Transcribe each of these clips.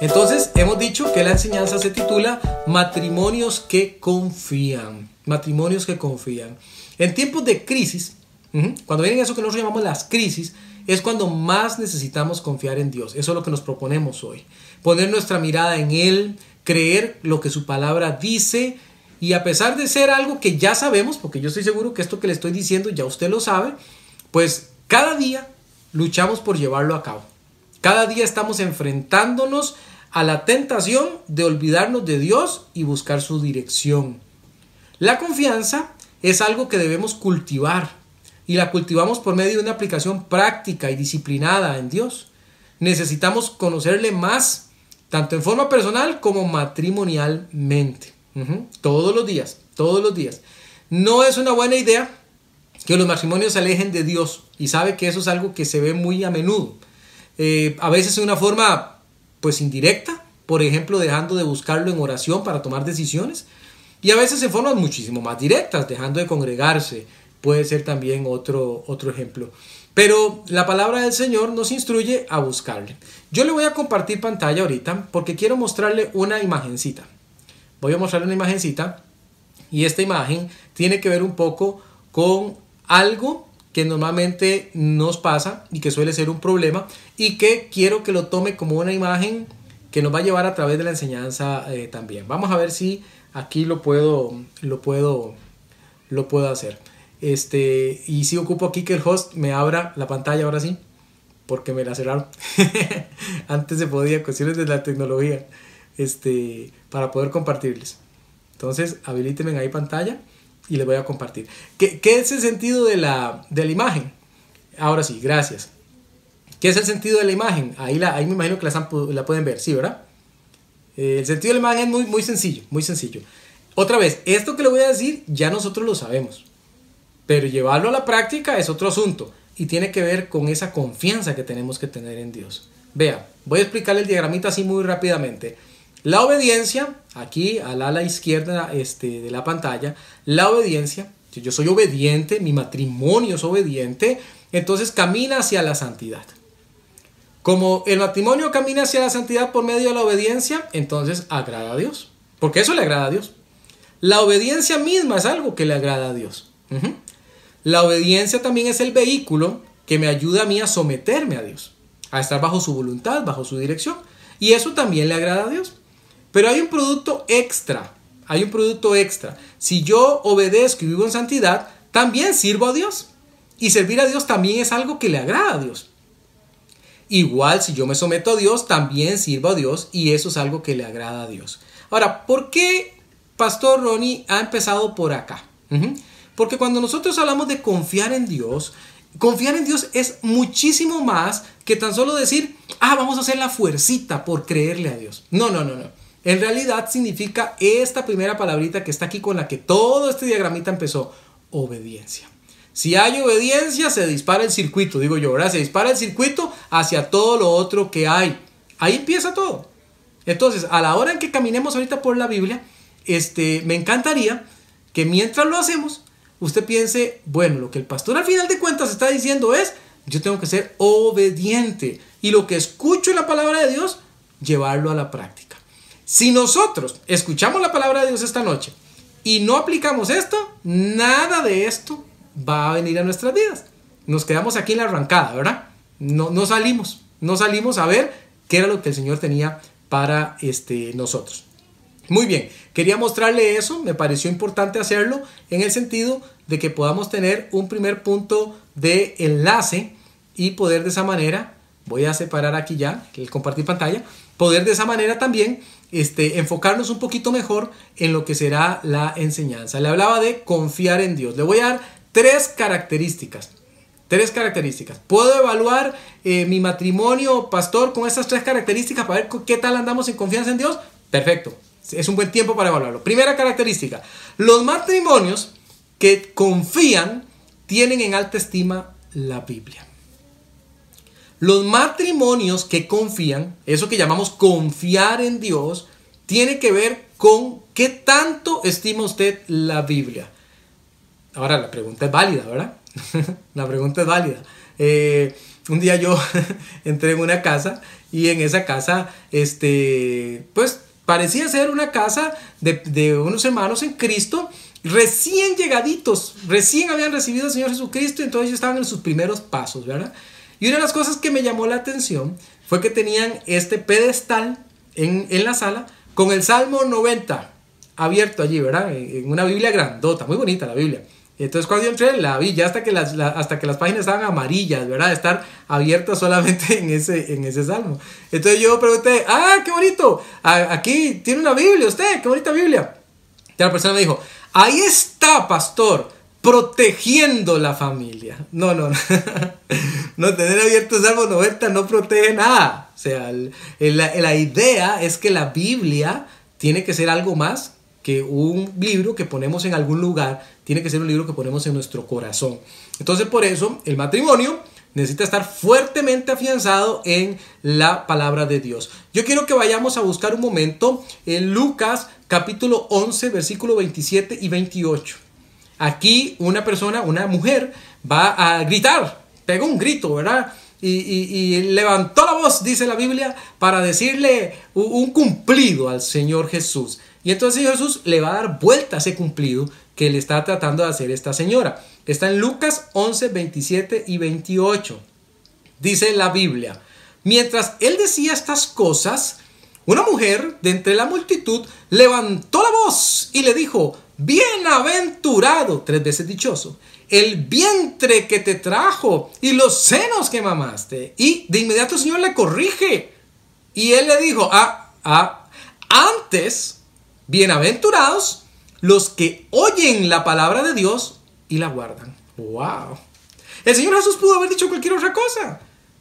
Entonces, hemos dicho que la enseñanza se titula Matrimonios que confían. Matrimonios que confían. En tiempos de crisis, cuando vienen eso que nosotros llamamos las crisis, es cuando más necesitamos confiar en Dios. Eso es lo que nos proponemos hoy. Poner nuestra mirada en Él, creer lo que su palabra dice y a pesar de ser algo que ya sabemos, porque yo estoy seguro que esto que le estoy diciendo ya usted lo sabe, pues cada día luchamos por llevarlo a cabo. Cada día estamos enfrentándonos a la tentación de olvidarnos de Dios y buscar su dirección. La confianza es algo que debemos cultivar y la cultivamos por medio de una aplicación práctica y disciplinada en Dios. Necesitamos conocerle más, tanto en forma personal como matrimonialmente. Todos los días, todos los días. No es una buena idea que los matrimonios se alejen de Dios y sabe que eso es algo que se ve muy a menudo. Eh, a veces de una forma pues indirecta, por ejemplo dejando de buscarlo en oración para tomar decisiones y a veces en formas muchísimo más directas, dejando de congregarse, puede ser también otro, otro ejemplo. Pero la palabra del Señor nos instruye a buscarle. Yo le voy a compartir pantalla ahorita porque quiero mostrarle una imagencita. Voy a mostrarle una imagencita y esta imagen tiene que ver un poco con algo que normalmente nos pasa y que suele ser un problema y que quiero que lo tome como una imagen que nos va a llevar a través de la enseñanza eh, también. Vamos a ver si aquí lo puedo, lo puedo, lo puedo hacer. Este, y si ocupo aquí que el host me abra la pantalla ahora sí, porque me la cerraron. Antes se podía, cuestiones de la tecnología, este, para poder compartirles. Entonces, habilítenme ahí pantalla y les voy a compartir. ¿Qué, es el sentido de la, de la, imagen? Ahora sí, gracias. ¿Qué es el sentido de la imagen? Ahí, la, ahí me imagino que la, la pueden ver, ¿sí, verdad? Eh, el sentido de la imagen es muy, muy sencillo, muy sencillo. Otra vez, esto que le voy a decir ya nosotros lo sabemos, pero llevarlo a la práctica es otro asunto y tiene que ver con esa confianza que tenemos que tener en Dios. Vea, voy a explicarle el diagramita así muy rápidamente. La obediencia, aquí al ala izquierda este, de la pantalla, la obediencia, yo soy obediente, mi matrimonio es obediente, entonces camina hacia la santidad. Como el matrimonio camina hacia la santidad por medio de la obediencia, entonces agrada a Dios. Porque eso le agrada a Dios. La obediencia misma es algo que le agrada a Dios. La obediencia también es el vehículo que me ayuda a mí a someterme a Dios, a estar bajo su voluntad, bajo su dirección. Y eso también le agrada a Dios. Pero hay un producto extra, hay un producto extra. Si yo obedezco y vivo en santidad, también sirvo a Dios. Y servir a Dios también es algo que le agrada a Dios. Igual si yo me someto a Dios, también sirvo a Dios y eso es algo que le agrada a Dios. Ahora, ¿por qué Pastor Ronnie ha empezado por acá? Porque cuando nosotros hablamos de confiar en Dios, confiar en Dios es muchísimo más que tan solo decir, ah, vamos a hacer la fuercita por creerle a Dios. No, no, no, no. En realidad significa esta primera palabrita que está aquí con la que todo este diagramita empezó, obediencia. Si hay obediencia, se dispara el circuito, digo yo, ¿verdad? Se dispara el circuito hacia todo lo otro que hay. Ahí empieza todo. Entonces, a la hora en que caminemos ahorita por la Biblia, este, me encantaría que mientras lo hacemos, usted piense, bueno, lo que el pastor al final de cuentas está diciendo es, yo tengo que ser obediente. Y lo que escucho en la palabra de Dios, llevarlo a la práctica. Si nosotros escuchamos la palabra de Dios esta noche y no aplicamos esto, nada de esto va a venir a nuestras vidas. Nos quedamos aquí en la arrancada, ¿verdad? No, no salimos, no salimos a ver qué era lo que el Señor tenía para este, nosotros. Muy bien, quería mostrarle eso, me pareció importante hacerlo en el sentido de que podamos tener un primer punto de enlace y poder de esa manera, voy a separar aquí ya el compartir pantalla, poder de esa manera también este, enfocarnos un poquito mejor en lo que será la enseñanza. Le hablaba de confiar en Dios. Le voy a dar tres características. Tres características. ¿Puedo evaluar eh, mi matrimonio, pastor, con estas tres características para ver qué tal andamos en confianza en Dios? Perfecto. Es un buen tiempo para evaluarlo. Primera característica. Los matrimonios que confían tienen en alta estima la Biblia. Los matrimonios que confían, eso que llamamos confiar en Dios, tiene que ver con qué tanto estima usted la Biblia. Ahora la pregunta es válida, ¿verdad? la pregunta es válida. Eh, un día yo entré en una casa y en esa casa, este, pues parecía ser una casa de, de unos hermanos en Cristo recién llegaditos, recién habían recibido al Señor Jesucristo, y entonces estaban en sus primeros pasos, ¿verdad? Y una de las cosas que me llamó la atención fue que tenían este pedestal en, la sala con el Salmo 90 abierto allí, ¿verdad? En una Biblia grandota, muy bonita la Biblia. Entonces cuando yo entré la vi ya hasta que las, hasta que las páginas estaban amarillas, ¿verdad? Estar abiertas solamente en ese, en ese salmo. Entonces yo pregunté, ah, qué bonito, aquí tiene una Biblia usted, qué bonita Biblia. Y la persona me dijo, ahí está, pastor, protegiendo la familia. No, no, no. tener abierto Salmo 90 no protege nada. O sea, la, la idea es que la Biblia tiene que ser algo más que un libro que ponemos en algún lugar, tiene que ser un libro que ponemos en nuestro corazón. Entonces por eso el matrimonio necesita estar fuertemente afianzado en la palabra de Dios. Yo quiero que vayamos a buscar un momento en Lucas capítulo 11 versículo 27 y 28. Aquí una persona, una mujer, va a gritar, pegó un grito, ¿verdad? Y, levantó la voz, dice la Biblia, para decirle un cumplido al Señor Jesús. Y entonces Jesús le va a dar vuelta a ese cumplido que le está tratando de hacer esta señora. Está en Lucas 11, 27 y 28. Dice la Biblia, mientras él decía estas cosas, una mujer de entre la multitud levantó la voz y le dijo, Bienaventurado, tres veces dichoso, el vientre que te trajo y los senos que mamaste. Y de inmediato el Señor le corrige. Y él le dijo, ah, ah, antes, bienaventurados los que oyen la palabra de Dios y la guardan. ¡Wow! El Señor Jesús pudo haber dicho cualquier otra cosa.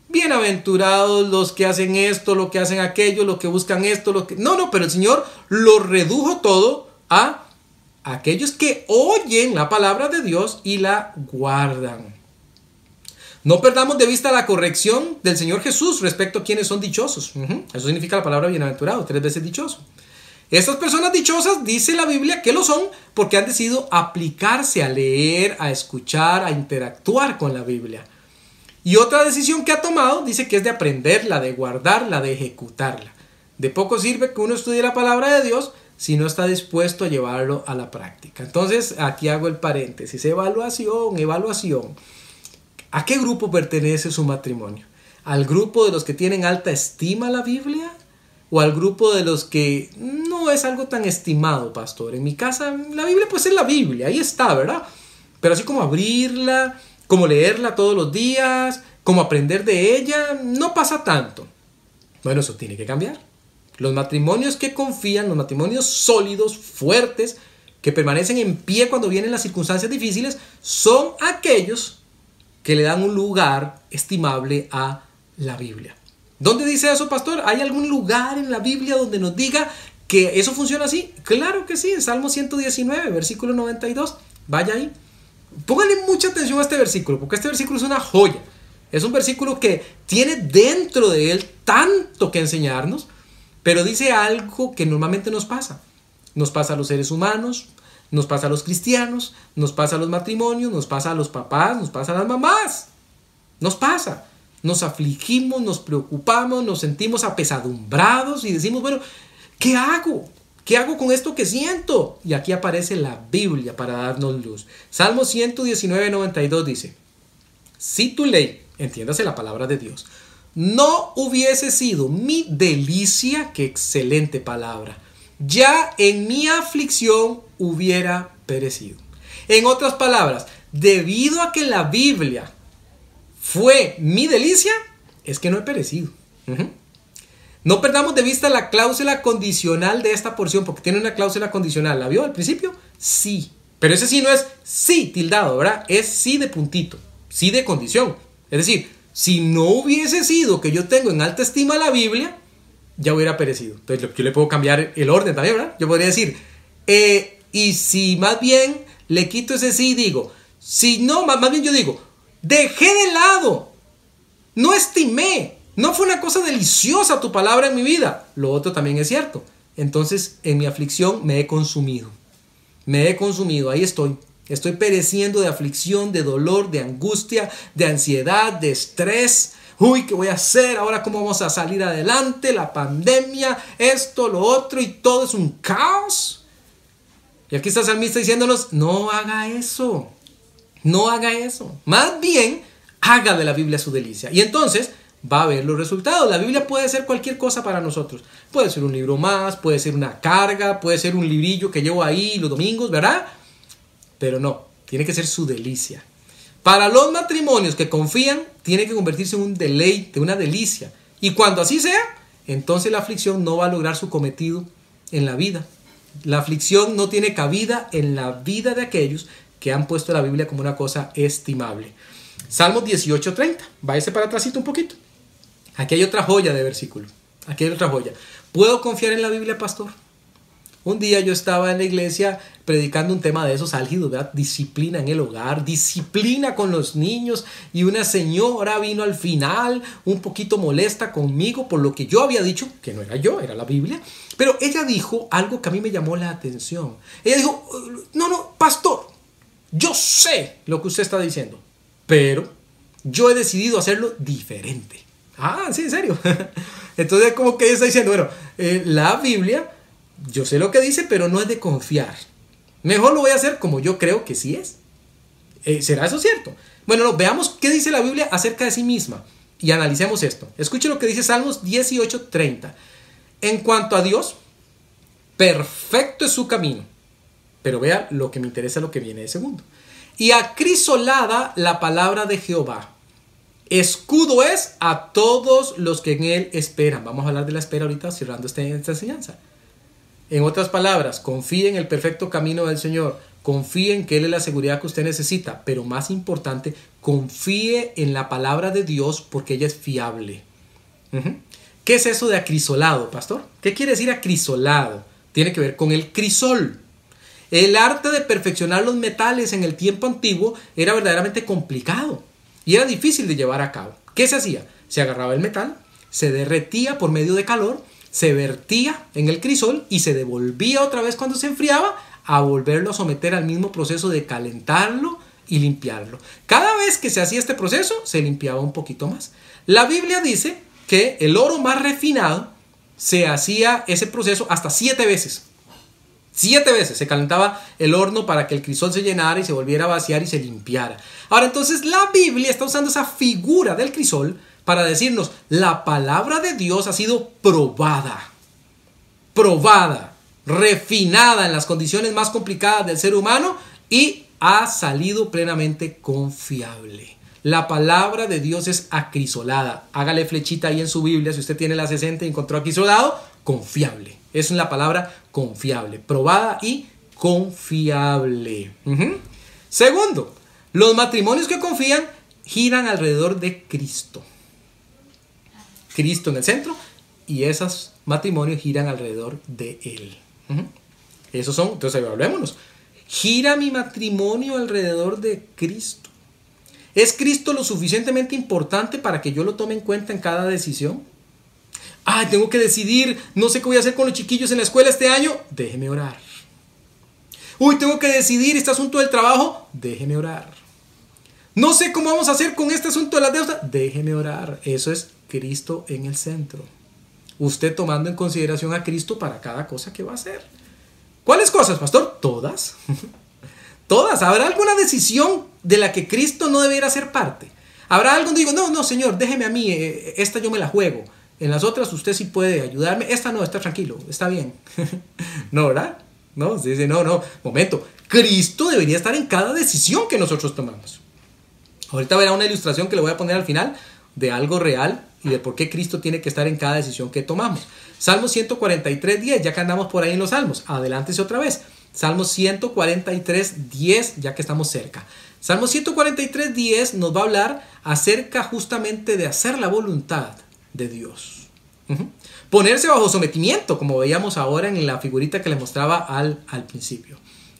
Bienaventurados los que hacen esto, lo que hacen aquello, los que buscan esto, lo que... No, no, pero el Señor lo redujo todo a aquellos que oyen la palabra de Dios y la guardan. No perdamos de vista la corrección del Señor Jesús respecto a quienes son dichosos. Eso significa la palabra bienaventurado, tres veces dichoso. Estas personas dichosas, dice la Biblia, que lo son porque han decidido aplicarse a leer, a escuchar, a interactuar con la Biblia. Y otra decisión que ha tomado dice que es de aprenderla, de guardarla, de ejecutarla. De poco sirve que uno estudie la palabra de Dios si no está dispuesto a llevarlo a la práctica. Entonces, aquí hago el paréntesis. Evaluación, evaluación. ¿A qué grupo pertenece su matrimonio? ¿Al grupo de los que tienen alta estima la Biblia? ¿O al grupo de los que no es algo tan estimado, pastor? En mi casa, la Biblia pues es la Biblia, ahí está, ¿verdad? Pero así como abrirla, como leerla todos los días, como aprender de ella, no pasa tanto. Bueno, eso tiene que cambiar. Los matrimonios que confían, los matrimonios sólidos, fuertes, que permanecen en pie cuando vienen las circunstancias difíciles, son aquellos que le dan un lugar estimable a la Biblia. ¿Dónde dice eso, pastor? ¿Hay algún lugar en la Biblia donde nos diga que eso funciona así? Claro que sí, en Salmo 119, versículo 92. Vaya ahí. Pónganle mucha atención a este versículo, porque este versículo es una joya. Es un versículo que tiene dentro de él tanto que enseñarnos, pero dice algo que normalmente nos pasa. Nos pasa a los seres humanos, nos pasa a los cristianos, nos pasa a los matrimonios, nos pasa a los papás, nos pasa a las mamás. Nos pasa. Nos afligimos, nos preocupamos, nos sentimos apesadumbrados y decimos, bueno, ¿qué hago? ¿Qué hago con esto que siento? Y aquí aparece la Biblia para darnos luz. Salmo 119, 92 dice, si tu ley, entiéndase la palabra de Dios, no hubiese sido mi delicia, qué excelente palabra, ya en mi aflicción hubiera perecido. En otras palabras, debido a que la Biblia fue mi delicia, es que no he perecido. No perdamos de vista la cláusula condicional de esta porción, porque tiene una cláusula condicional. ¿La vio al principio? Sí. Pero ese sí no es sí tildado, ¿verdad? Es sí de puntito, sí de condición. Es decir, si no hubiese sido que yo tengo en alta estima la Biblia, ya hubiera perecido. Entonces yo le puedo cambiar el orden también, ¿verdad? Yo podría decir, eh, y si más bien le quito ese sí digo, si no, más bien yo digo, dejé de lado, no estimé, no fue una cosa deliciosa tu palabra en mi vida. Lo otro también es cierto. Entonces en mi aflicción me he consumido. Me he consumido, ahí estoy. Estoy pereciendo de aflicción, de dolor, de angustia, de ansiedad, de estrés. Uy, ¿qué voy a hacer? Ahora, ¿cómo vamos a salir adelante? La pandemia, esto, lo otro, y todo es un caos. Y aquí está salmista diciéndonos, no haga eso. No haga eso. Más bien, haga de la Biblia su delicia. Y entonces va a ver los resultados. La Biblia puede ser cualquier cosa para nosotros. Puede ser un libro más, puede ser una carga, puede ser un librillo que llevo ahí los domingos, ¿verdad? Pero no, tiene que ser su delicia. Para los matrimonios que confían, tiene que convertirse en un deleite, una delicia. Y cuando así sea, entonces la aflicción no va a lograr su cometido en la vida. La aflicción no tiene cabida en la vida de aquellos que han puesto la Biblia como una cosa estimable. Salmos 18:30. Váyase para atrásito un poquito. Aquí hay otra joya de versículo. Aquí hay otra joya. ¿Puedo confiar en la Biblia, pastor? Un día yo estaba en la iglesia predicando un tema de esos álgidos, ¿verdad? Disciplina en el hogar, disciplina con los niños. Y una señora vino al final un poquito molesta conmigo por lo que yo había dicho, que no era yo, era la Biblia. Pero ella dijo algo que a mí me llamó la atención. Ella dijo, no, no, pastor, yo sé lo que usted está diciendo, pero yo he decidido hacerlo diferente. Ah, sí, en serio. Entonces, como que está diciendo, bueno, eh, la Biblia yo sé lo que dice, pero no es de confiar. Mejor lo voy a hacer como yo creo que sí es. Eh, ¿Será eso cierto? Bueno, veamos qué dice la Biblia acerca de sí misma y analicemos esto. Escuche lo que dice Salmos 18:30. En cuanto a Dios, perfecto es su camino. Pero vea lo que me interesa, lo que viene de segundo. Y acrisolada la palabra de Jehová. Escudo es a todos los que en él esperan. Vamos a hablar de la espera ahorita, cerrando esta enseñanza. En otras palabras, confíe en el perfecto camino del Señor, confíe en que Él es la seguridad que usted necesita, pero más importante, confíe en la palabra de Dios porque ella es fiable. ¿Qué es eso de acrisolado, pastor? ¿Qué quiere decir acrisolado? Tiene que ver con el crisol. El arte de perfeccionar los metales en el tiempo antiguo era verdaderamente complicado y era difícil de llevar a cabo. ¿Qué se hacía? Se agarraba el metal, se derretía por medio de calor se vertía en el crisol y se devolvía otra vez cuando se enfriaba a volverlo a someter al mismo proceso de calentarlo y limpiarlo. Cada vez que se hacía este proceso, se limpiaba un poquito más. La Biblia dice que el oro más refinado se hacía ese proceso hasta siete veces. Siete veces se calentaba el horno para que el crisol se llenara y se volviera a vaciar y se limpiara. Ahora entonces la Biblia está usando esa figura del crisol para decirnos, la palabra de Dios ha sido probada, probada, refinada en las condiciones más complicadas del ser humano y ha salido plenamente confiable. La palabra de Dios es acrisolada. Hágale flechita ahí en su Biblia si usted tiene la 60 y encontró acrisolado, confiable. Es una palabra confiable, probada y confiable. Segundo, los matrimonios que confían giran alrededor de Cristo. Cristo en el centro y esos matrimonios giran alrededor de Él. Esos son, entonces hablémonos. Gira mi matrimonio alrededor de Cristo. ¿Es Cristo lo suficientemente importante para que yo lo tome en cuenta en cada decisión? Ah, tengo que decidir, no sé qué voy a hacer con los chiquillos en la escuela este año. Déjeme orar. Uy, tengo que decidir este asunto del trabajo. Déjeme orar. No sé cómo vamos a hacer con este asunto de la deuda. Déjeme orar. Eso es Cristo en el centro. Usted tomando en consideración a Cristo para cada cosa que va a hacer. ¿Cuáles cosas, pastor? Todas. Todas. ¿Habrá alguna decisión de la que Cristo no debiera ser parte? ¿Habrá algo donde digo, no, no, Señor, déjeme a mí, eh, esta yo me la juego. En las otras usted sí puede ayudarme. Esta no, está tranquilo, está bien. no, ¿verdad? No, dice, no, no, momento. Cristo debería estar en cada decisión que nosotros tomamos. Ahorita verá una ilustración que le voy a poner al final de algo real y de por qué Cristo tiene que estar en cada decisión que tomamos. Salmo 143, 10, ya que andamos por ahí en los salmos. Adelántese otra vez. Salmo 143, 10, ya que estamos cerca. Salmo 143, 10 nos va a hablar acerca justamente de hacer la voluntad de Dios. Ponerse bajo sometimiento, como veíamos ahora en la figurita que les mostraba al, al principio.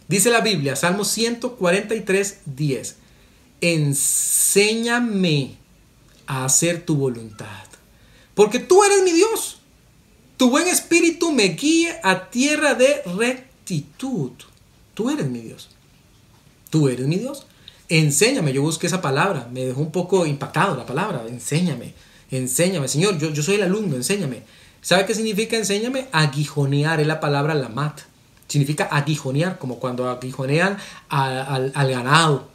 Dice la Biblia, Salmo 143, 10. Enséñame a hacer tu voluntad. Porque tú eres mi Dios. Tu buen espíritu me guíe a tierra de rectitud. Tú eres mi Dios. Tú eres mi Dios. Enséñame, yo busqué esa palabra, me dejó un poco impactado la palabra, enséñame, enséñame, Señor, yo, yo soy el alumno, enséñame. ¿Sabe qué significa enséñame? Aguijonear es la palabra lamat. Significa aguijonear, como cuando aguijonean al, ganado.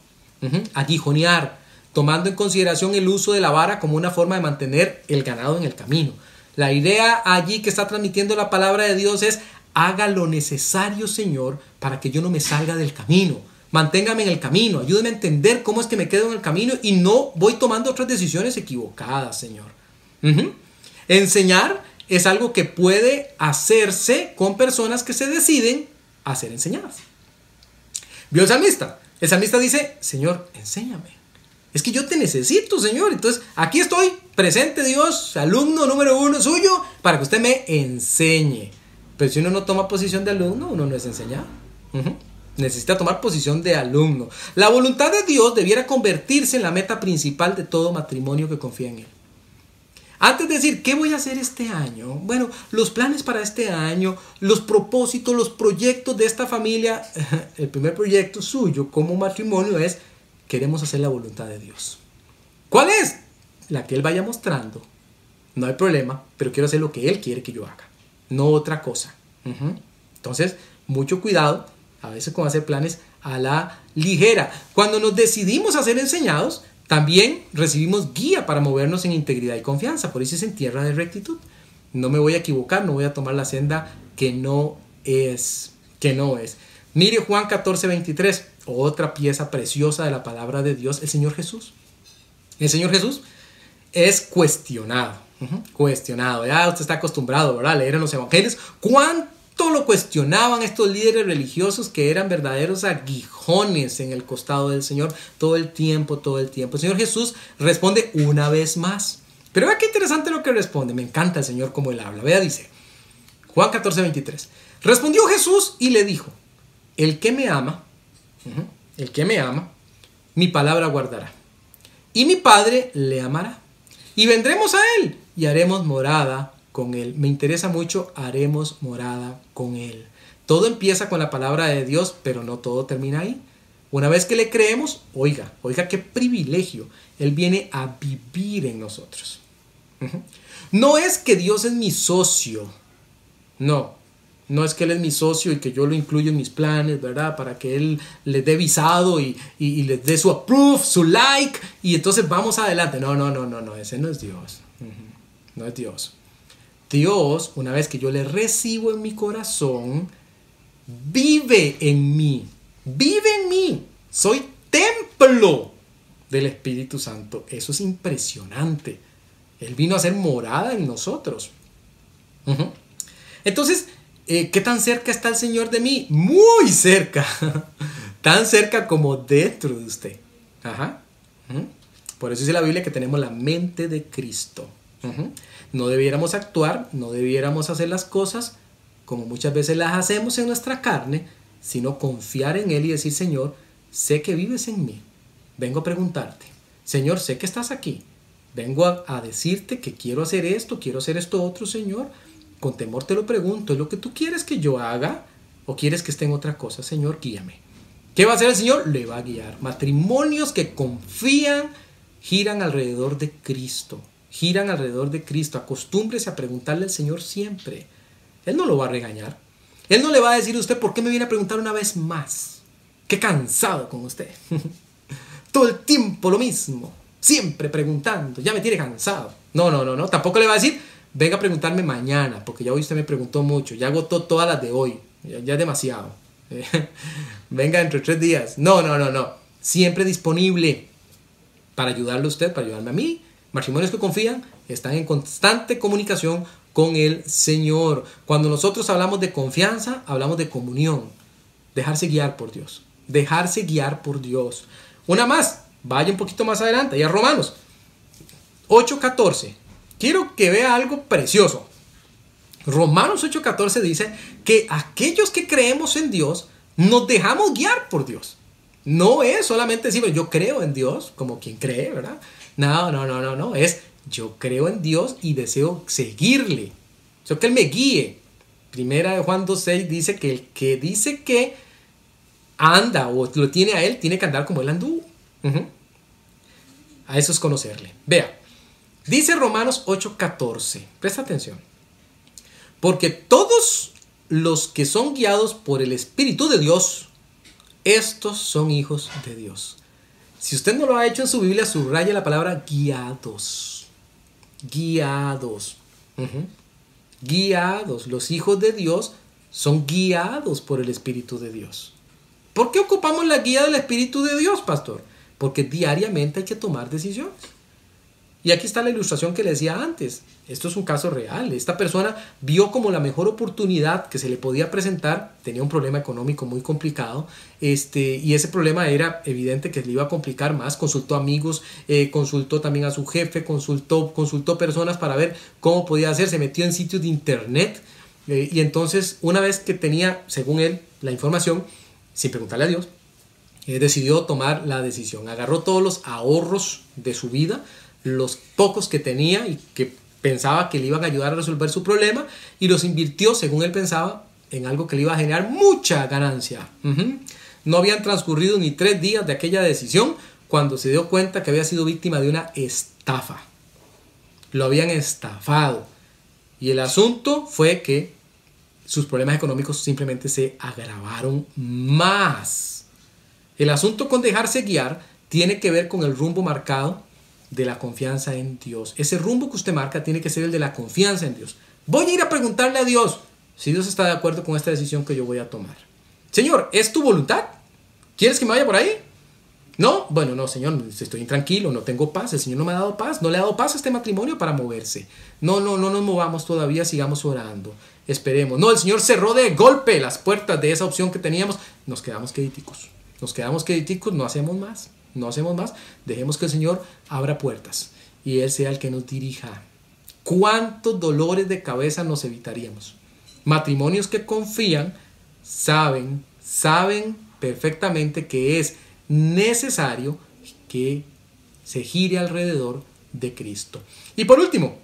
Aguijonear, tomando en consideración el uso de la vara como una forma de mantener el ganado en el camino. La idea allí que está transmitiendo la palabra de Dios es, haga lo necesario, Señor, para que yo no me salga del camino. Manténgame en el camino, ayúdeme a entender cómo es que me quedo en el camino y no voy tomando otras decisiones equivocadas, Señor. Enseñar es algo que puede hacerse con personas que se deciden a ser enseñadas. ¿Vio el salmista? El salmista dice, Señor, enséñame. Es que yo te necesito, Señor. Entonces, aquí estoy, presente Dios, alumno número uno suyo, para que usted me enseñe. Pero si uno no toma posición de alumno, uno no es enseñado. Necesita tomar posición de alumno. La voluntad de Dios debiera convertirse en la meta principal de todo matrimonio que confía en Él. Antes de decir, ¿qué voy a hacer este año? Bueno, los planes para este año, los propósitos, los proyectos de esta familia. El primer proyecto suyo como matrimonio es, queremos hacer la voluntad de Dios. ¿Cuál es? La que Él vaya mostrando. No hay problema, pero quiero hacer lo que Él quiere que yo haga, no otra cosa. Entonces, mucho cuidado a veces con hacer planes a la ligera. Cuando nos decidimos a ser enseñados, también recibimos guía para movernos en integridad y confianza. Por eso es en tierra de rectitud. No me voy a equivocar, no voy a tomar la senda que no es, que no es. Mire Juan 14, 23, otra pieza preciosa de la palabra de Dios, el Señor Jesús. El Señor Jesús es cuestionado, cuestionado. Ya usted está acostumbrado, ¿verdad? A leer en los evangelios. ¿Cuánto lo cuestionaban estos líderes religiosos que eran verdaderos aguijones en el costado del Señor todo el tiempo, todo el tiempo. El Señor Jesús responde una vez más. Pero vea qué interesante lo que responde. Me encanta el Señor como él habla. Vea, dice Juan 14, 23. Respondió Jesús y le dijo, el que me ama, el que me ama, mi palabra guardará. Y mi Padre le amará. Y vendremos a él y haremos morada con Él. Me interesa mucho, haremos morada con Él. Todo empieza con la palabra de Dios, pero no todo termina ahí. Una vez que le creemos, oiga, oiga qué privilegio. Él viene a vivir en nosotros. No es que Dios es mi socio. No, no es que Él es mi socio y que yo lo incluyo en mis planes, ¿verdad? Para que Él le dé visado y, y, les dé su approve, su like, y entonces vamos adelante. No, no, no, no, no, ese no es Dios. No es Dios. Dios, una vez que yo le recibo en mi corazón, vive en mí, vive en mí. Soy templo del Espíritu Santo. Eso es impresionante. Él vino a ser morada en nosotros. Entonces, eh, ¿qué tan cerca está el Señor de mí? Muy cerca. tan cerca como dentro de usted. Por eso dice la Biblia que tenemos la mente de Cristo. No debiéramos actuar, no debiéramos hacer las cosas como muchas veces las hacemos en nuestra carne, sino confiar en Él y decir, Señor, sé que vives en mí. Vengo a preguntarte, Señor, sé que estás aquí. Vengo a, decirte que quiero hacer esto, quiero hacer esto otro, Señor. Con temor te lo pregunto, ¿es lo que tú quieres que yo haga? ¿O quieres que esté en otra cosa? Señor, guíame. ¿Qué va a hacer el Señor? Le va a guiar. Matrimonios que confían giran alrededor de Cristo giran alrededor de Cristo. Acostúmbrese a preguntarle al Señor siempre. Él no lo va a regañar. Él no le va a decir a usted, ¿por qué me viene a preguntar una vez más? Qué cansado con usted. Todo el tiempo lo mismo. Siempre preguntando. Ya me tiene cansado. No, no, no, no. Tampoco le va a decir, venga a preguntarme mañana, porque ya hoy usted me preguntó mucho. Ya agotó todas las de hoy. Ya, es demasiado. venga dentro de tres días. No, no, no, no. Siempre disponible para ayudarle a usted, para ayudarme a mí Matrimonios que confían están en constante comunicación con el Señor. Cuando nosotros hablamos de confianza, hablamos de comunión. Dejarse guiar por Dios. Dejarse guiar por Dios. Una más, vaya un poquito más adelante, ya Romanos 8:14. Quiero que vea algo precioso. Romanos 8:14 dice que aquellos que creemos en Dios nos dejamos guiar por Dios. No es solamente decir, yo creo en Dios, como quien cree, ¿verdad? No, no, no, no, no. Es yo creo en Dios y deseo seguirle. Yo que Él me guíe. Primera de Juan 2.6 dice que el que dice que anda o lo tiene a él, tiene que andar como él anduvo. A eso es conocerle. Vea, dice Romanos 8:14, presta atención. Porque todos los que son guiados por el Espíritu de Dios, estos son hijos de Dios. Si usted no lo ha hecho en su Biblia, subraya la palabra guiados. Guiados. Guiados. Los hijos de Dios son guiados por el Espíritu de Dios. ¿Por qué ocupamos la guía del Espíritu de Dios, pastor? Porque diariamente hay que tomar decisiones. Y aquí está la ilustración que le decía antes. Esto es un caso real. Esta persona vio como la mejor oportunidad que se le podía presentar. Tenía un problema económico muy complicado. Este, y ese problema era evidente que le iba a complicar más. Consultó amigos, eh, consultó también a su jefe, consultó, consultó personas para ver cómo podía hacer. Se metió en sitios de internet. Eh, y entonces, una vez que tenía, según él, la información, sin preguntarle a Dios, eh, decidió tomar la decisión. Agarró todos los ahorros de su vida los pocos que tenía y que pensaba que le iban a ayudar a resolver su problema y los invirtió, según él pensaba, en algo que le iba a generar mucha ganancia. No habían transcurrido ni tres días de aquella decisión cuando se dio cuenta que había sido víctima de una estafa. Lo habían estafado. Y el asunto fue que sus problemas económicos simplemente se agravaron más. El asunto con dejarse guiar tiene que ver con el rumbo marcado de la confianza en Dios. Ese rumbo que usted marca tiene que ser el de la confianza en Dios. Voy a ir a preguntarle a Dios si Dios está de acuerdo con esta decisión que yo voy a tomar. Señor, ¿es tu voluntad? ¿Quieres que me vaya por ahí? No, bueno, no, Señor, estoy intranquilo, no tengo paz, el Señor no me ha dado paz, no le ha dado paz a este matrimonio para moverse. No, no, no nos movamos todavía, sigamos orando, esperemos. No, el Señor cerró de golpe las puertas de esa opción que teníamos, nos quedamos quediticos, nos quedamos quediticos, no hacemos más no hacemos más, dejemos que el Señor abra puertas y Él sea el que nos dirija. ¿Cuántos dolores de cabeza nos evitaríamos? Matrimonios que confían, saben, saben perfectamente que es necesario que se gire alrededor de Cristo. Y por último,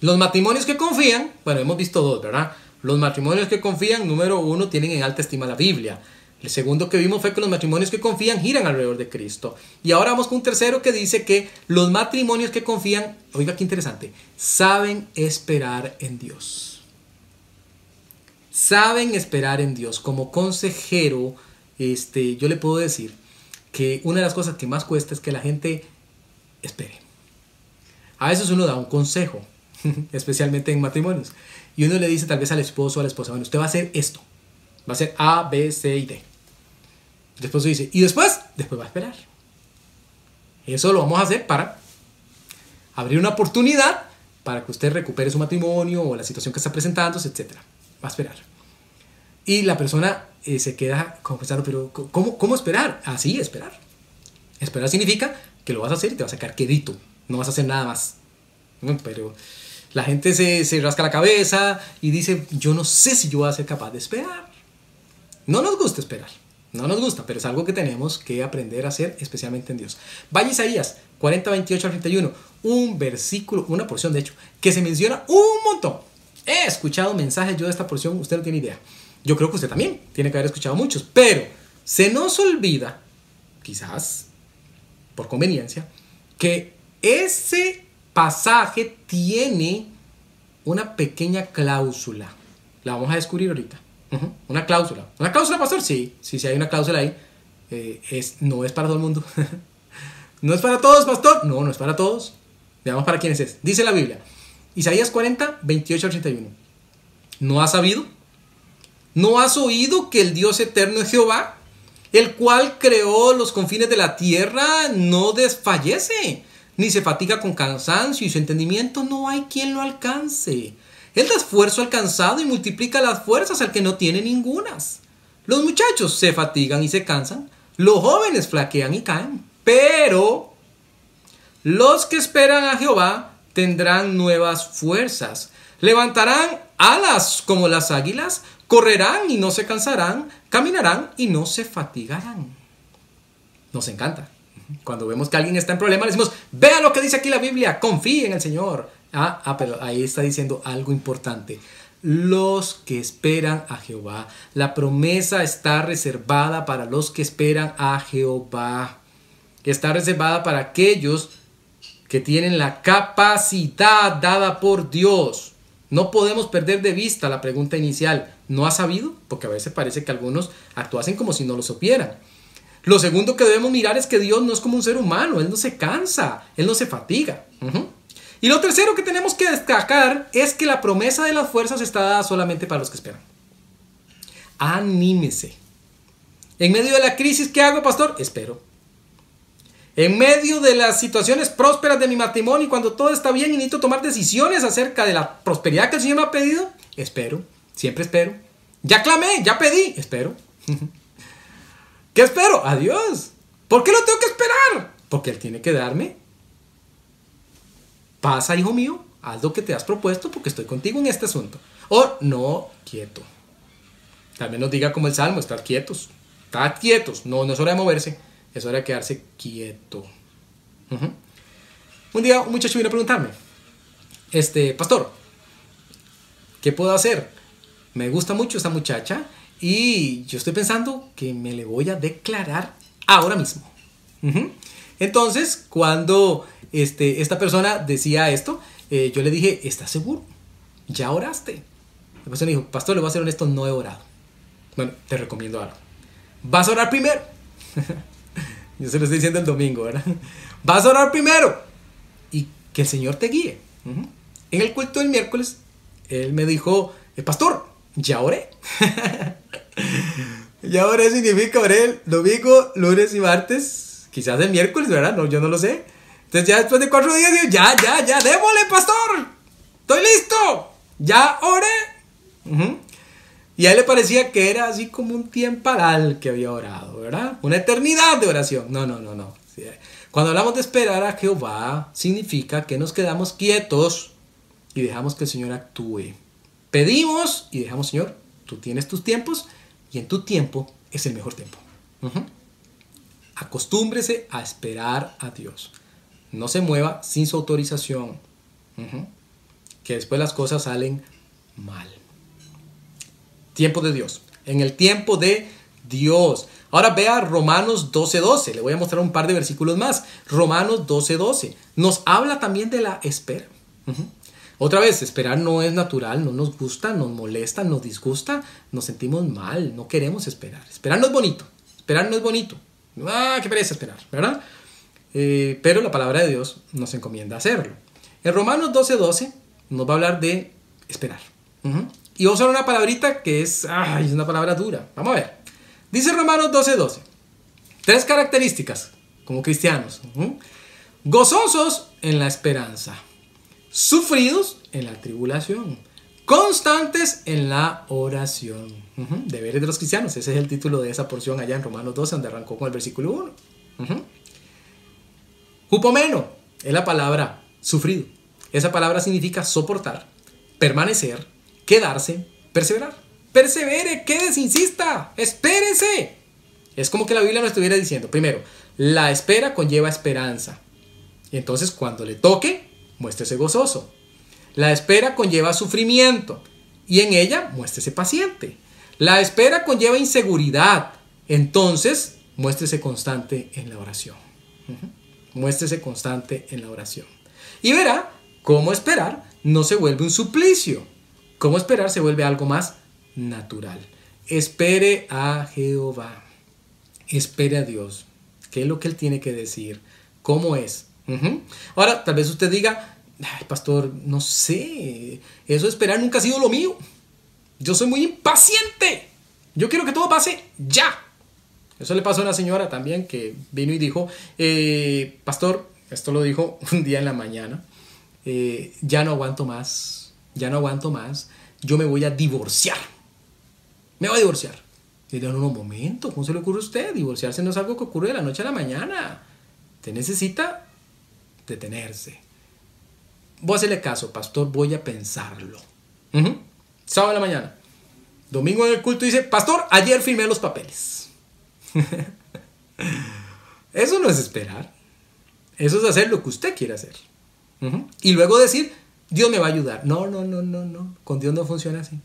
los matrimonios que confían, bueno, hemos visto dos, ¿verdad? Los matrimonios que confían, número uno, tienen en alta estima la Biblia. El segundo que vimos fue que los matrimonios que confían giran alrededor de Cristo. Y ahora vamos con un tercero que dice que los matrimonios que confían, oiga qué interesante, saben esperar en Dios. Saben esperar en Dios. Como consejero, este, yo le puedo decir que una de las cosas que más cuesta es que la gente espere. A veces uno da un consejo, especialmente en matrimonios, y uno le dice tal vez al esposo o a la esposa, bueno, usted va a hacer esto, va a hacer A, B, C y D. Después dice, y después, después va a esperar. Eso lo vamos a hacer para abrir una oportunidad para que usted recupere su matrimonio o la situación que está presentándose, etc. Va a esperar. Y la persona eh, se queda confesando, pero ¿cómo, ¿cómo esperar? Así, esperar. Esperar significa que lo vas a hacer y te vas a sacar quedito. No vas a hacer nada más. Pero la gente se, se rasca la cabeza y dice, yo no sé si yo voy a ser capaz de esperar. No nos gusta esperar. No nos gusta, pero es algo que tenemos que aprender a hacer, especialmente en Dios. Vaya Isaías 40, 28 al 31, un versículo, una porción de hecho, que se menciona un montón. He escuchado mensajes yo de esta porción, usted no tiene idea. Yo creo que usted también tiene que haber escuchado muchos, pero se nos olvida, quizás por conveniencia, que ese pasaje tiene una pequeña cláusula. La vamos a descubrir ahorita. Una cláusula. ¿Una cláusula, pastor? Sí, sí, sí hay una cláusula ahí. Eh, es, no es para todo el mundo. ¿No es para todos, pastor? No, no es para todos. Veamos para quiénes es. Dice la Biblia. Isaías 40, 28 al 31. ¿No has sabido? ¿No has oído que el Dios eterno es Jehová? El cual creó los confines de la tierra, no desfallece, ni se fatiga con cansancio, y su entendimiento no hay quien lo alcance. Da esfuerzo al cansado y multiplica las fuerzas al que no tiene ningunas. Los muchachos se fatigan y se cansan, los jóvenes flaquean y caen, pero los que esperan a Jehová tendrán nuevas fuerzas, levantarán alas como las águilas, correrán y no se cansarán, caminarán y no se fatigarán. Nos encanta. Cuando vemos que alguien está en problema, le decimos, vea lo que dice aquí la Biblia, confíe en el Señor. Ah, ah, pero ahí está diciendo algo importante. los que esperan a Jehová. La promesa está reservada para los que esperan a Jehová. Está reservada para aquellos que tienen la capacidad dada por Dios. No podemos perder de vista la pregunta inicial. ¿No ha sabido? Porque a veces parece que algunos actuasen como si no lo supieran. Lo segundo que debemos mirar es que Dios no es como un ser humano. Él no se cansa, Él no se fatiga. Y lo tercero que tenemos que destacar es que la promesa de las fuerzas está dada solamente para los que esperan. Anímese. En medio de la crisis, ¿qué hago, pastor? Espero. En medio de las situaciones prósperas de mi matrimonio cuando todo está bien y necesito tomar decisiones acerca de la prosperidad que el Señor me ha pedido, espero. Siempre espero. Ya clamé, ya pedí, espero. ¿Qué espero? Adiós. ¿Por qué lo tengo que esperar? Porque Él tiene que darme pasa, hijo mío, haz lo que te has propuesto porque estoy contigo en este asunto. O no, quieto. También nos diga como el Salmo, estar quietos. Estar quietos. No, no es hora de moverse, es hora de quedarse quieto. Un día un muchacho vino a preguntarme, este, pastor, ¿qué puedo hacer? Me gusta mucho esta muchacha y yo estoy pensando que me le voy a declarar ahora mismo. Entonces, cuando este, esta persona decía esto, eh, yo le dije, ¿estás seguro? ¿Ya oraste? La persona dijo, pastor, le voy a ser honesto, no he orado. Bueno, te recomiendo algo. Vas a orar primero. yo se lo estoy diciendo el domingo, ¿verdad? Vas a orar primero y que el Señor te guíe. En el culto del miércoles, él me dijo, eh, pastor, ya oré. ya oré significa oré el domingo, lunes y martes, quizás el miércoles, ¿verdad? No, yo no lo sé. Entonces ya después de cuatro días digo, ya, ya, ya, démosle, pastor. Estoy listo. Ya oré. Y a él le parecía que era así como un tiempo que había orado, ¿verdad? Una eternidad de oración. No, no, no, no. Cuando hablamos de esperar a Jehová, significa que nos quedamos quietos y dejamos que el Señor actúe. Pedimos y dejamos, Señor, tú tienes tus tiempos y en tu tiempo es el mejor tiempo. Acostúmbrese a esperar a Dios no se mueva sin su autorización. Que después las cosas salen mal. Tiempo de Dios. En el tiempo de Dios. Ahora vea Romanos 12:12. Le voy a mostrar un par de versículos más. Romanos 12:12. Nos habla también de la espera. Otra vez, esperar no es natural, no nos gusta, nos molesta, nos disgusta, nos sentimos mal, no queremos esperar. Esperar no es bonito. Esperar no es bonito. Ah, qué pereza esperar, ¿verdad? Eh, pero la palabra de Dios nos encomienda hacerlo. En Romanos 12:12 12, nos va a hablar de esperar. Y vamos a usar una palabrita que es, ay, es una palabra dura. Vamos a ver. Dice Romanos 12:12. 12, tres características como cristianos. Gozosos en la esperanza. Sufridos en la tribulación. Constantes en la oración. Deberes de los cristianos. Ese es el título de esa porción allá en Romanos 12, donde arrancó con el versículo 1. Jupomeno es la palabra sufrido. Esa palabra significa soportar, permanecer, quedarse, perseverar. Persevere, quédese, insista, espérese. Es como que la Biblia nos estuviera diciendo, primero, la espera conlleva esperanza. Entonces cuando le toque, muéstrese gozoso. La espera conlleva sufrimiento y en ella muéstrese paciente. La espera conlleva inseguridad. Entonces, muéstrese constante en la oración. Muéstrese constante en la oración. Y verá cómo esperar no se vuelve un suplicio. Cómo esperar se vuelve algo más natural. Espere a Jehová. Espere a Dios. ¿Qué es lo que Él tiene que decir? ¿Cómo es? Ahora, tal vez usted diga, pastor, no sé, eso esperar nunca ha sido lo mío. Yo soy muy impaciente. Yo quiero que todo pase ya. Eso le pasó a una señora también que vino y dijo, eh, pastor, esto lo dijo un día en la mañana, eh, ya no aguanto más, ya no aguanto más, yo me voy a divorciar. Me voy a divorciar. Y en un momento, ¿cómo se le ocurre a usted? Divorciarse no es algo que ocurre de la noche a la mañana. Te necesita detenerse. Voy a hacerle caso, pastor, voy a pensarlo. Sábado en la mañana. Domingo en el culto dice, pastor, ayer firmé los papeles. Eso no es esperar. Eso es hacer lo que usted quiere hacer. Y luego decir, Dios me va a ayudar. No, no, no, no, no. Con Dios no funciona así.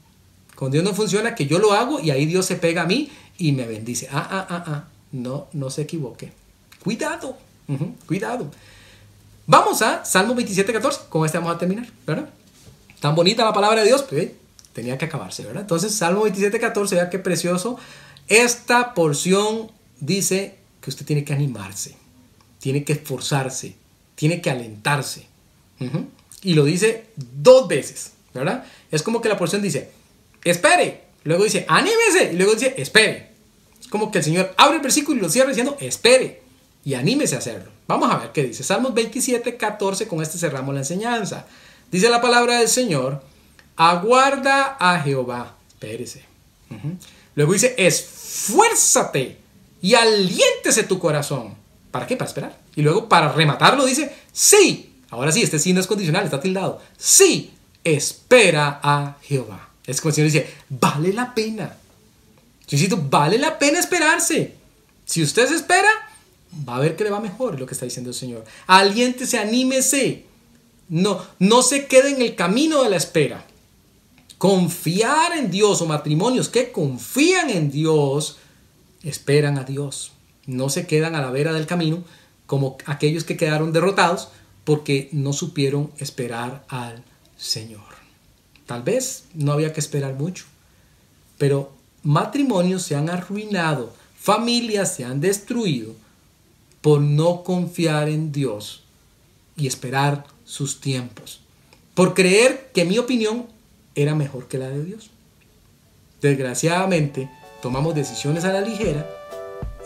Con Dios no funciona que yo lo hago y ahí Dios se pega a mí y me bendice. Ah, ah, ah, ah. No, no se equivoque. Cuidado, cuidado. Vamos a Salmo 27, 14. Con este vamos a terminar, ¿verdad? Tan bonita la palabra de Dios, pues tenía que acabarse, ¿verdad? Entonces, Salmo 27, 14, vea qué precioso. Esta porción dice que usted tiene que animarse, tiene que esforzarse, tiene que alentarse. Y lo dice dos veces, ¿verdad? Es como que la porción dice, espere, luego dice, anímese, y luego dice, espere. Es como que el Señor abre el versículo y lo cierra diciendo, espere y anímese a hacerlo. Vamos a ver qué dice. Salmos 27, 14, con este cerramos la enseñanza. Dice la palabra del Señor, aguarda a Jehová. Espérese. Luego dice, esfuérzate y aliéntese tu corazón. ¿Para qué? Para esperar. Y luego para rematarlo dice, sí. Ahora sí, este sí no es condicional, está tildado. Sí, espera a Jehová. Es como el Señor dice, vale la pena. Yo vale la pena esperarse. Si usted se espera, va a ver que le va mejor lo que está diciendo el Señor. Aliéntese, anímese. No, no se quede en el camino de la espera. Confiar en Dios o matrimonios que confían en Dios, esperan a Dios. No se quedan a la vera del camino como aquellos que quedaron derrotados porque no supieron esperar al Señor. Tal vez no había que esperar mucho, pero matrimonios se han arruinado, familias se han destruido por no confiar en Dios y esperar sus tiempos, por creer que mi opinión era mejor que la de Dios. Desgraciadamente, tomamos decisiones a la ligera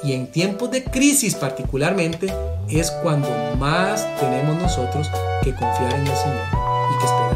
y en tiempos de crisis particularmente es cuando más tenemos nosotros que confiar en el Señor y que esperar